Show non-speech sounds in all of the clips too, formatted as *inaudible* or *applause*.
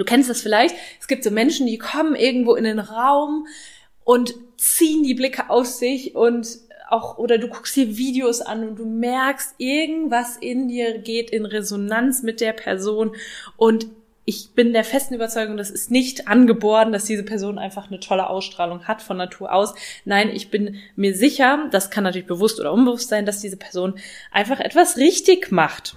Du kennst das vielleicht. Es gibt so Menschen, die kommen irgendwo in den Raum und ziehen die Blicke auf sich und auch, oder du guckst dir Videos an und du merkst, irgendwas in dir geht in Resonanz mit der Person und ich bin der festen Überzeugung, das ist nicht angeboren, dass diese Person einfach eine tolle Ausstrahlung hat von Natur aus. Nein, ich bin mir sicher, das kann natürlich bewusst oder unbewusst sein, dass diese Person einfach etwas richtig macht.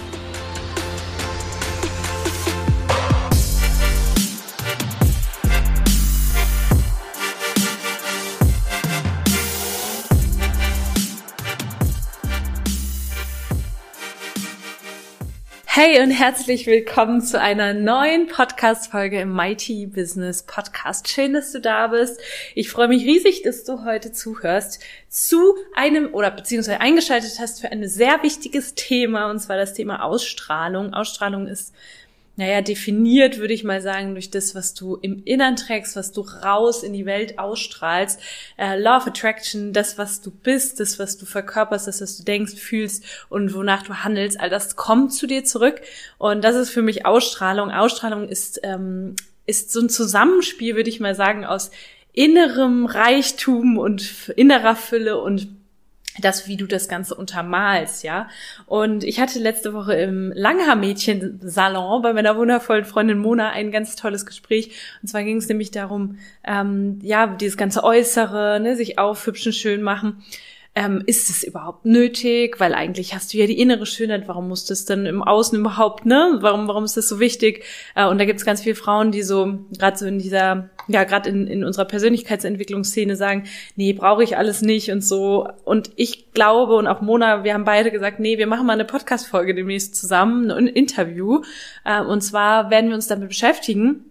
Hey und herzlich willkommen zu einer neuen Podcast-Folge im Mighty Business Podcast. Schön, dass du da bist. Ich freue mich riesig, dass du heute zuhörst zu einem oder beziehungsweise eingeschaltet hast für ein sehr wichtiges Thema und zwar das Thema Ausstrahlung. Ausstrahlung ist naja, definiert, würde ich mal sagen, durch das, was du im Innern trägst, was du raus in die Welt ausstrahlst. Äh, Law of Attraction, das, was du bist, das, was du verkörperst, das, was du denkst, fühlst und wonach du handelst, all das kommt zu dir zurück. Und das ist für mich Ausstrahlung. Ausstrahlung ist, ähm, ist so ein Zusammenspiel, würde ich mal sagen, aus innerem Reichtum und innerer Fülle und das, wie du das Ganze untermalst, ja. Und ich hatte letzte Woche im Langhaar-Mädchen-Salon bei meiner wundervollen Freundin Mona ein ganz tolles Gespräch. Und zwar ging es nämlich darum, ähm, ja, dieses ganze Äußere, ne, sich aufhübschen, schön machen ähm, ist es überhaupt nötig? Weil eigentlich hast du ja die innere Schönheit, warum muss das denn im Außen überhaupt, ne? Warum, warum ist das so wichtig? Äh, und da gibt es ganz viele Frauen, die so, gerade so in dieser, ja, gerade in, in unserer Persönlichkeitsentwicklungsszene sagen, nee, brauche ich alles nicht und so. Und ich glaube, und auch Mona, wir haben beide gesagt, nee, wir machen mal eine Podcast-Folge demnächst zusammen, ein Interview. Äh, und zwar werden wir uns damit beschäftigen,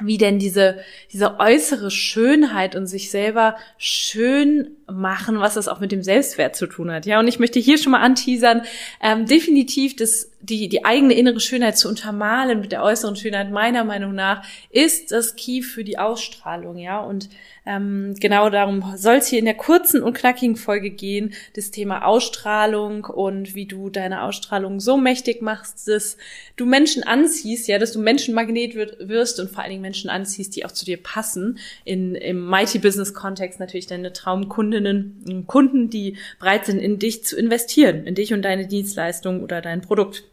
wie denn diese, diese äußere Schönheit und sich selber schön machen, was das auch mit dem Selbstwert zu tun hat. Ja, und ich möchte hier schon mal anteasern, ähm, definitiv das, die, die eigene innere Schönheit zu untermalen mit der äußeren Schönheit, meiner Meinung nach, ist das Key für die Ausstrahlung, ja. Und ähm, genau darum soll es hier in der kurzen und knackigen Folge gehen, das Thema Ausstrahlung und wie du deine Ausstrahlung so mächtig machst, dass du Menschen anziehst, ja, dass du Menschenmagnet wirst und vor allen Dingen Menschen anziehst, die auch zu dir passen. In, Im Mighty-Business-Kontext natürlich deine Traumkundinnen, Kunden, die bereit sind, in dich zu investieren, in dich und deine Dienstleistung oder dein Produkt.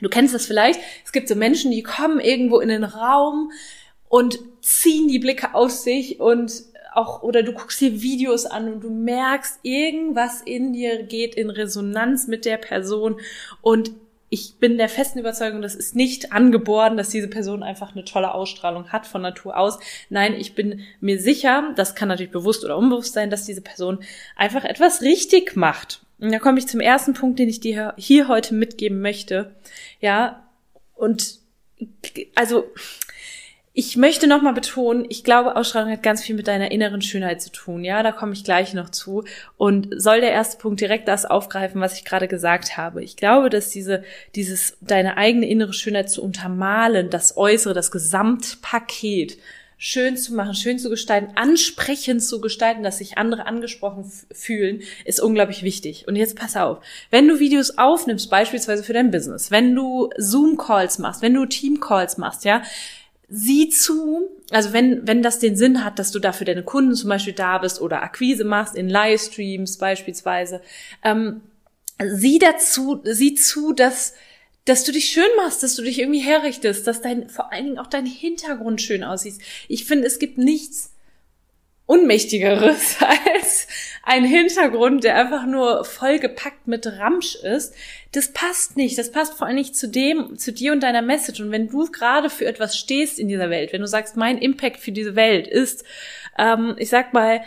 Du kennst das vielleicht. Es gibt so Menschen, die kommen irgendwo in den Raum, und ziehen die Blicke auf sich und auch, oder du guckst dir Videos an und du merkst, irgendwas in dir geht in Resonanz mit der Person und ich bin der festen Überzeugung, das ist nicht angeboren, dass diese Person einfach eine tolle Ausstrahlung hat von Natur aus. Nein, ich bin mir sicher, das kann natürlich bewusst oder unbewusst sein, dass diese Person einfach etwas richtig macht. Und da komme ich zum ersten Punkt, den ich dir hier heute mitgeben möchte. Ja, und also ich möchte nochmal betonen, ich glaube, Ausstrahlung hat ganz viel mit deiner inneren Schönheit zu tun. Ja, da komme ich gleich noch zu. Und soll der erste Punkt direkt das aufgreifen, was ich gerade gesagt habe. Ich glaube, dass diese, dieses, deine eigene innere Schönheit zu untermalen, das Äußere, das Gesamtpaket schön zu machen, schön zu gestalten, ansprechend zu gestalten, dass sich andere angesprochen fühlen, ist unglaublich wichtig. Und jetzt pass auf, wenn du Videos aufnimmst, beispielsweise für dein Business, wenn du Zoom-Calls machst, wenn du Team-Calls machst, ja, sieh zu, also wenn, wenn das den Sinn hat, dass du dafür deine Kunden zum Beispiel da bist oder Akquise machst in Livestreams beispielsweise, ähm, sieh dazu, sieh zu, dass, dass du dich schön machst, dass du dich irgendwie herrichtest, dass dein, vor allen Dingen auch dein Hintergrund schön aussieht. Ich finde, es gibt nichts Unmächtigeres *laughs* als ein Hintergrund, der einfach nur vollgepackt mit Ramsch ist. Das passt nicht. Das passt vor allem nicht zu dem, zu dir und deiner Message. Und wenn du gerade für etwas stehst in dieser Welt, wenn du sagst, mein Impact für diese Welt ist, ähm, ich sag mal,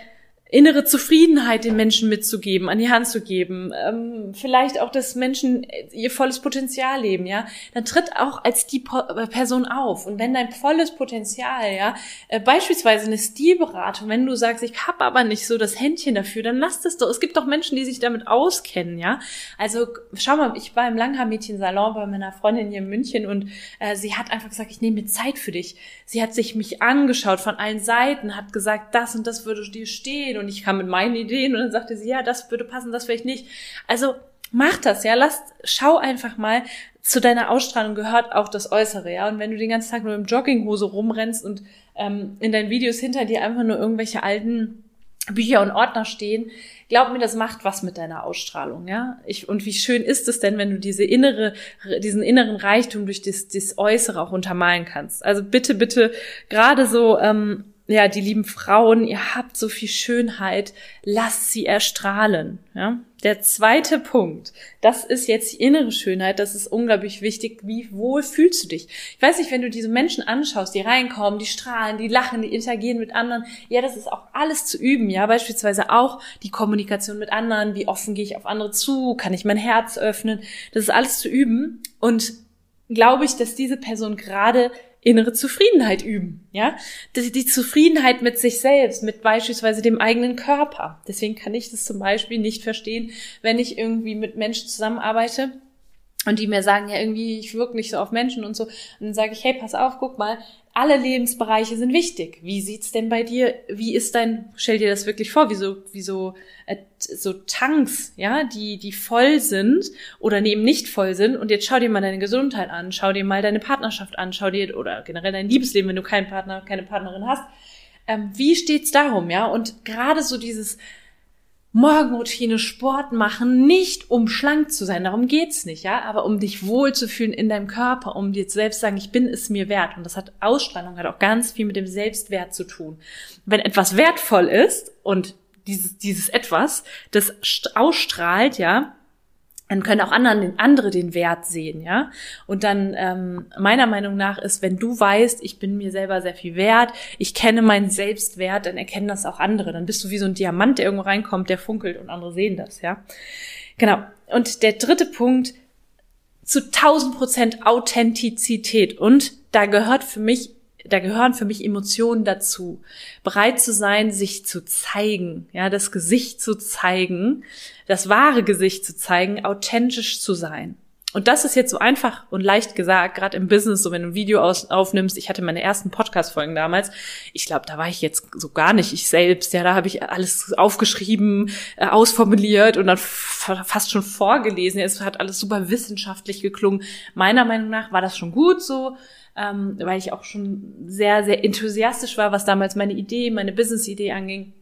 innere Zufriedenheit den Menschen mitzugeben, an die Hand zu geben, ähm, vielleicht auch, dass Menschen ihr volles Potenzial leben, ja, dann tritt auch als die äh, Person auf. Und wenn dein volles Potenzial, ja, äh, beispielsweise eine Stilberatung, wenn du sagst, ich habe aber nicht so das Händchen dafür, dann lass das doch. Es gibt doch Menschen, die sich damit auskennen, ja. Also schau mal, ich war im Langhaar-Mädchen-Salon bei meiner Freundin hier in München und äh, sie hat einfach gesagt, ich nehme mir Zeit für dich. Sie hat sich mich angeschaut von allen Seiten, hat gesagt, das und das würde dir stehen und ich kam mit meinen Ideen und dann sagte sie, ja, das würde passen, das vielleicht nicht. Also mach das, ja, lass, schau einfach mal, zu deiner Ausstrahlung gehört auch das Äußere, ja. Und wenn du den ganzen Tag nur im Jogginghose rumrennst und ähm, in deinen Videos hinter dir einfach nur irgendwelche alten Bücher und Ordner stehen, glaub mir, das macht was mit deiner Ausstrahlung, ja. Ich, und wie schön ist es denn, wenn du diese innere, diesen inneren Reichtum durch das, das Äußere auch untermalen kannst. Also bitte, bitte, gerade so, ähm, ja, die lieben Frauen, ihr habt so viel Schönheit, lasst sie erstrahlen. Ja? Der zweite Punkt, das ist jetzt die innere Schönheit, das ist unglaublich wichtig. Wie wohl fühlst du dich? Ich weiß nicht, wenn du diese Menschen anschaust, die reinkommen, die strahlen, die lachen, die interagieren mit anderen, ja, das ist auch alles zu üben, ja, beispielsweise auch die Kommunikation mit anderen, wie offen gehe ich auf andere zu, kann ich mein Herz öffnen, das ist alles zu üben und glaube ich, dass diese Person gerade innere Zufriedenheit üben, ja? Die, die Zufriedenheit mit sich selbst, mit beispielsweise dem eigenen Körper. Deswegen kann ich das zum Beispiel nicht verstehen, wenn ich irgendwie mit Menschen zusammenarbeite, und die mir sagen, ja, irgendwie, ich wirke nicht so auf Menschen und so. Und dann sage ich, hey, pass auf, guck mal, alle Lebensbereiche sind wichtig. Wie sieht's denn bei dir? Wie ist dein, stell dir das wirklich vor, wie so, wie so, äh, so Tanks, ja, die, die voll sind oder eben nicht voll sind. Und jetzt schau dir mal deine Gesundheit an, schau dir mal deine Partnerschaft an, schau dir, oder generell dein Liebesleben, wenn du keinen Partner, keine Partnerin hast. Ähm, wie steht's darum, ja? Und gerade so dieses, Morgenroutine, Sport machen, nicht um schlank zu sein, darum geht's nicht, ja, aber um dich wohlzufühlen in deinem Körper, um dir selbst sagen, ich bin es mir wert. Und das hat Ausstrahlung, hat auch ganz viel mit dem Selbstwert zu tun. Wenn etwas wertvoll ist und dieses, dieses etwas, das ausstrahlt, ja, dann können auch anderen, andere den Wert sehen, ja. Und dann ähm, meiner Meinung nach ist, wenn du weißt, ich bin mir selber sehr viel wert, ich kenne meinen Selbstwert, dann erkennen das auch andere. Dann bist du wie so ein Diamant, der irgendwo reinkommt, der funkelt und andere sehen das, ja. Genau. Und der dritte Punkt zu 1000 Prozent Authentizität. Und da gehört für mich da gehören für mich Emotionen dazu. Bereit zu sein, sich zu zeigen, ja, das Gesicht zu zeigen, das wahre Gesicht zu zeigen, authentisch zu sein. Und das ist jetzt so einfach und leicht gesagt, gerade im Business, so wenn du ein Video aus, aufnimmst. Ich hatte meine ersten Podcast-Folgen damals. Ich glaube, da war ich jetzt so gar nicht ich selbst. Ja, da habe ich alles aufgeschrieben, äh, ausformuliert und dann fast schon vorgelesen. Es hat alles super wissenschaftlich geklungen. Meiner Meinung nach war das schon gut so ähm, weil ich auch schon sehr, sehr enthusiastisch war, was damals meine Idee, meine Business-Idee anging.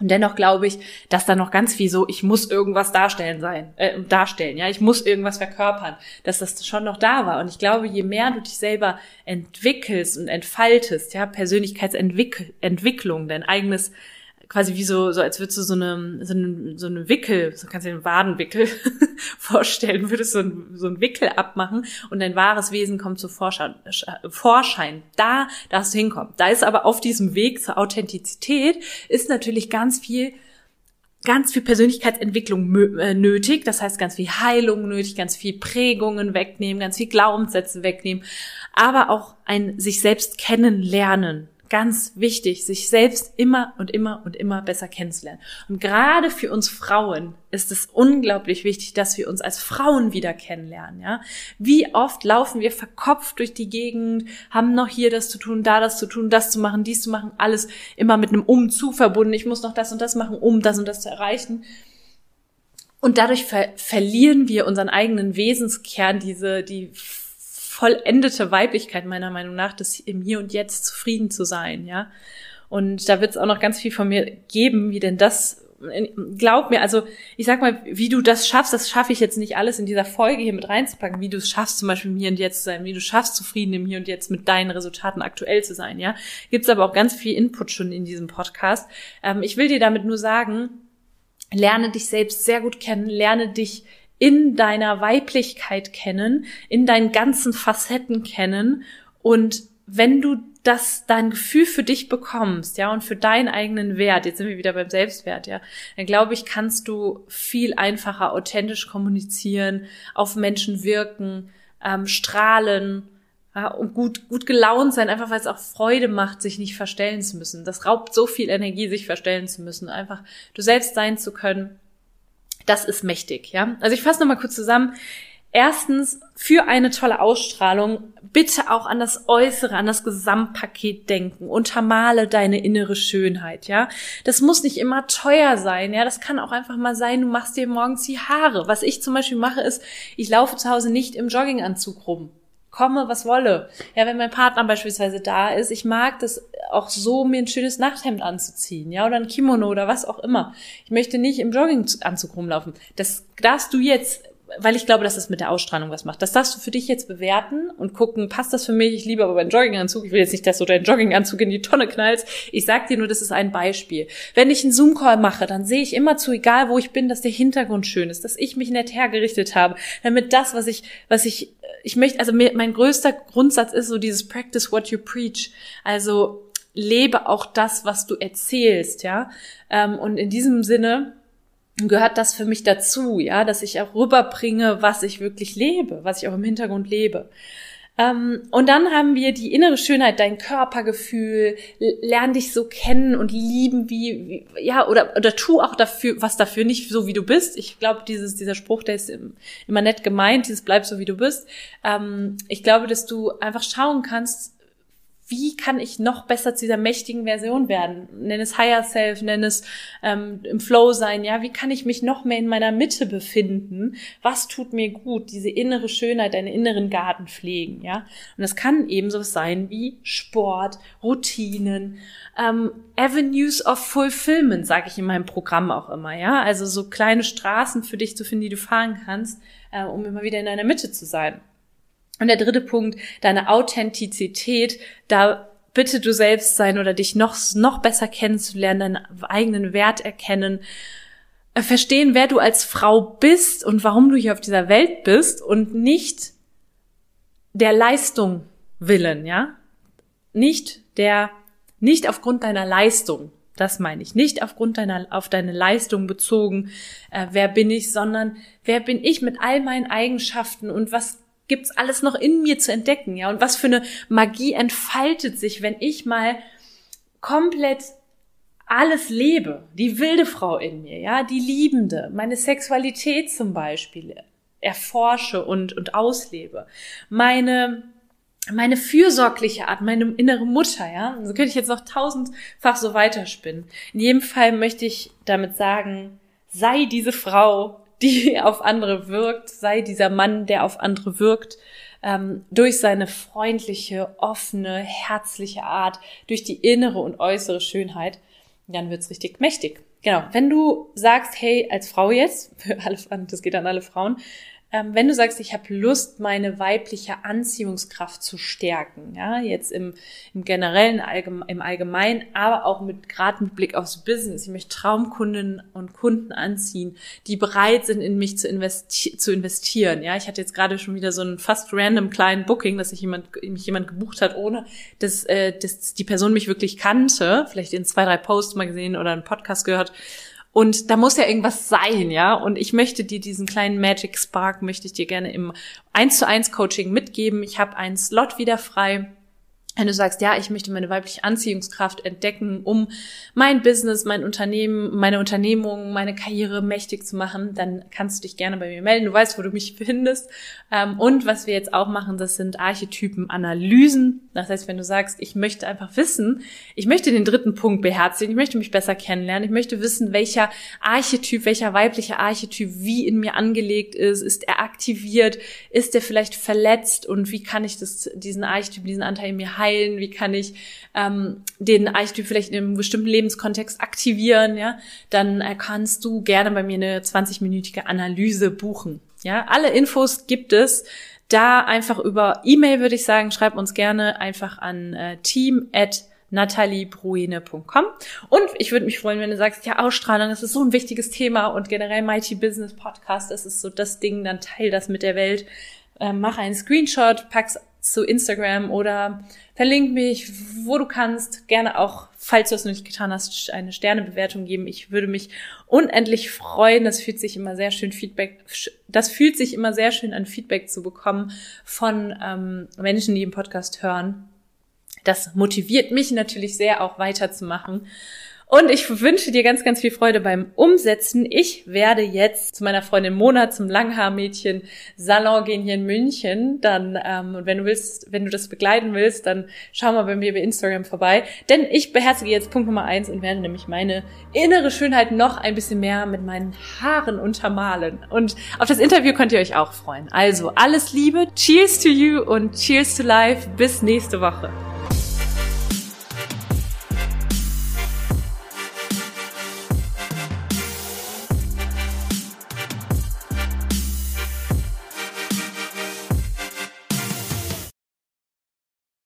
Und dennoch glaube ich, dass da noch ganz viel so, ich muss irgendwas darstellen sein, äh, darstellen, ja, ich muss irgendwas verkörpern, dass das schon noch da war. Und ich glaube, je mehr du dich selber entwickelst und entfaltest, ja, Persönlichkeitsentwicklung, dein eigenes quasi wie so, so als würdest du so eine, so eine, so eine Wickel, so kannst du dir einen Wadenwickel *laughs* vorstellen, würdest so ein, so ein Wickel abmachen und dein wahres Wesen kommt zu Vorschein. Vorschein. Da darfst du hinkommen. Da ist aber auf diesem Weg zur Authentizität ist natürlich ganz viel ganz viel Persönlichkeitsentwicklung äh, nötig, das heißt ganz viel Heilung nötig, ganz viel Prägungen wegnehmen, ganz viel Glaubenssätze wegnehmen, aber auch ein sich selbst kennenlernen ganz wichtig, sich selbst immer und immer und immer besser kennenzulernen. Und gerade für uns Frauen ist es unglaublich wichtig, dass wir uns als Frauen wieder kennenlernen, ja. Wie oft laufen wir verkopft durch die Gegend, haben noch hier das zu tun, da das zu tun, das zu machen, dies zu machen, alles immer mit einem Umzu verbunden. Ich muss noch das und das machen, um das und das zu erreichen. Und dadurch ver verlieren wir unseren eigenen Wesenskern, diese, die vollendete Weiblichkeit meiner Meinung nach, das im Hier und Jetzt zufrieden zu sein, ja. Und da wird es auch noch ganz viel von mir geben, wie denn das, glaub mir, also ich sag mal, wie du das schaffst, das schaffe ich jetzt nicht alles in dieser Folge hier mit reinzupacken, wie du es schaffst, zum Beispiel im Hier und Jetzt zu sein, wie du schaffst, zufrieden im Hier und Jetzt mit deinen Resultaten aktuell zu sein, ja. Gibt's aber auch ganz viel Input schon in diesem Podcast. Ähm, ich will dir damit nur sagen, lerne dich selbst sehr gut kennen, lerne dich in deiner Weiblichkeit kennen, in deinen ganzen Facetten kennen. Und wenn du das dein Gefühl für dich bekommst, ja, und für deinen eigenen Wert, jetzt sind wir wieder beim Selbstwert, ja, dann glaube ich, kannst du viel einfacher authentisch kommunizieren, auf Menschen wirken, ähm, strahlen, ja, und gut, gut gelaunt sein, einfach weil es auch Freude macht, sich nicht verstellen zu müssen. Das raubt so viel Energie, sich verstellen zu müssen. Einfach du selbst sein zu können, das ist mächtig, ja. Also ich fasse nochmal kurz zusammen. Erstens, für eine tolle Ausstrahlung bitte auch an das Äußere, an das Gesamtpaket denken. Untermale deine innere Schönheit, ja. Das muss nicht immer teuer sein, ja. Das kann auch einfach mal sein, du machst dir morgens die Haare. Was ich zum Beispiel mache, ist, ich laufe zu Hause nicht im Jogginganzug rum. Komme, was wolle. Ja, wenn mein Partner beispielsweise da ist, ich mag das auch so, mir ein schönes Nachthemd anzuziehen, ja, oder ein Kimono oder was auch immer. Ich möchte nicht im Jogginganzug rumlaufen. Das darfst du jetzt weil ich glaube, dass das mit der Ausstrahlung was macht. Das darfst du für dich jetzt bewerten und gucken, passt das für mich? Ich liebe aber meinen Jogginganzug. Ich will jetzt nicht, dass du deinen Jogginganzug in die Tonne knallst. Ich sag dir nur, das ist ein Beispiel. Wenn ich einen Zoom-Call mache, dann sehe ich immer zu, egal wo ich bin, dass der Hintergrund schön ist, dass ich mich nett hergerichtet habe, damit das, was ich, was ich, ich möchte, also mein größter Grundsatz ist so dieses Practice what you preach. Also lebe auch das, was du erzählst, ja. Ähm, und in diesem Sinne, gehört das für mich dazu, ja, dass ich auch rüberbringe, was ich wirklich lebe, was ich auch im Hintergrund lebe. Ähm, und dann haben wir die innere Schönheit, dein Körpergefühl, lern dich so kennen und lieben, wie, wie ja, oder, oder tu auch dafür, was dafür nicht so wie du bist. Ich glaube, dieses, dieser Spruch, der ist immer nett gemeint, dieses bleib so wie du bist. Ähm, ich glaube, dass du einfach schauen kannst, wie kann ich noch besser zu dieser mächtigen Version werden? Nenn es Higher Self, nenn es ähm, im Flow sein, ja, wie kann ich mich noch mehr in meiner Mitte befinden? Was tut mir gut? Diese innere Schönheit, einen inneren Garten pflegen, ja. Und das kann eben so sein wie Sport, Routinen, ähm, Avenues of Fulfillment, sage ich in meinem Programm auch immer, ja. Also so kleine Straßen für dich zu finden, die du fahren kannst, äh, um immer wieder in deiner Mitte zu sein. Und der dritte Punkt, deine Authentizität, da bitte du selbst sein oder dich noch, noch besser kennenzulernen, deinen eigenen Wert erkennen, äh, verstehen, wer du als Frau bist und warum du hier auf dieser Welt bist und nicht der Leistung willen, ja? Nicht der, nicht aufgrund deiner Leistung. Das meine ich. Nicht aufgrund deiner, auf deine Leistung bezogen, äh, wer bin ich, sondern wer bin ich mit all meinen Eigenschaften und was gibt's alles noch in mir zu entdecken, ja? Und was für eine Magie entfaltet sich, wenn ich mal komplett alles lebe, die wilde Frau in mir, ja, die Liebende, meine Sexualität zum Beispiel erforsche und, und auslebe, meine, meine fürsorgliche Art, meine innere Mutter, ja, so könnte ich jetzt noch tausendfach so weiterspinnen. In jedem Fall möchte ich damit sagen, sei diese Frau, die *laughs* auf andere wirkt, sei dieser Mann, der auf andere wirkt, ähm, durch seine freundliche, offene, herzliche Art, durch die innere und äußere Schönheit, dann wird's richtig mächtig. Genau. Wenn du sagst, hey, als Frau jetzt, *laughs* für alle das geht an alle Frauen, ähm, wenn du sagst, ich habe Lust, meine weibliche Anziehungskraft zu stärken, ja, jetzt im, im generellen, allgeme im Allgemeinen, aber auch mit gerade mit Blick aufs Business. Ich möchte Traumkunden und Kunden anziehen, die bereit sind, in mich zu, investi zu investieren. Ja, ich hatte jetzt gerade schon wieder so einen fast random kleinen Booking, dass sich jemand, mich jemand gebucht hat, ohne dass, äh, dass die Person mich wirklich kannte, vielleicht in zwei, drei Posts mal gesehen oder einen Podcast gehört und da muss ja irgendwas sein, ja. Und ich möchte dir diesen kleinen Magic Spark, möchte ich dir gerne im 1 zu 1 Coaching mitgeben. Ich habe einen Slot wieder frei wenn du sagst, ja, ich möchte meine weibliche Anziehungskraft entdecken, um mein Business, mein Unternehmen, meine Unternehmung, meine Karriere mächtig zu machen, dann kannst du dich gerne bei mir melden. Du weißt, wo du mich *laughs* findest. Ähm, und was wir jetzt auch machen, das sind Archetypen-Analysen. Das heißt, wenn du sagst, ich möchte einfach wissen, ich möchte den dritten Punkt beherzigen, ich möchte mich besser kennenlernen, ich möchte wissen, welcher Archetyp, welcher weibliche Archetyp wie in mir angelegt ist, ist er aktiviert, ist er vielleicht verletzt und wie kann ich das, diesen Archetyp, diesen Anteil in mir heilen, wie kann ich ähm, den Archetyp vielleicht in einem bestimmten Lebenskontext aktivieren, ja, dann äh, kannst du gerne bei mir eine 20-minütige Analyse buchen. Ja, alle Infos gibt es da einfach über E-Mail würde ich sagen, schreib uns gerne einfach an äh, team at nataliebruine.com. Und ich würde mich freuen, wenn du sagst, ja, Ausstrahlung, das ist so ein wichtiges Thema und generell Mighty Business Podcast, das ist so das Ding, dann teil das mit der Welt. Ähm, mach einen Screenshot, pack's zu Instagram oder verlink mich, wo du kannst. Gerne auch, falls du es noch nicht getan hast, eine Sternebewertung geben. Ich würde mich unendlich freuen. Das fühlt sich immer sehr schön Feedback, das fühlt sich immer sehr schön an Feedback zu bekommen von ähm, Menschen, die im Podcast hören. Das motiviert mich natürlich sehr, auch weiterzumachen. Und ich wünsche dir ganz, ganz viel Freude beim Umsetzen. Ich werde jetzt zu meiner Freundin Mona zum Langhaarmädchen Salon gehen hier in München. Dann, ähm, und wenn du willst, wenn du das begleiten willst, dann schau mal bei mir bei Instagram vorbei. Denn ich beherzige jetzt Punkt Nummer eins und werde nämlich meine innere Schönheit noch ein bisschen mehr mit meinen Haaren untermalen. Und auf das Interview könnt ihr euch auch freuen. Also alles Liebe, cheers to you und cheers to life. Bis nächste Woche.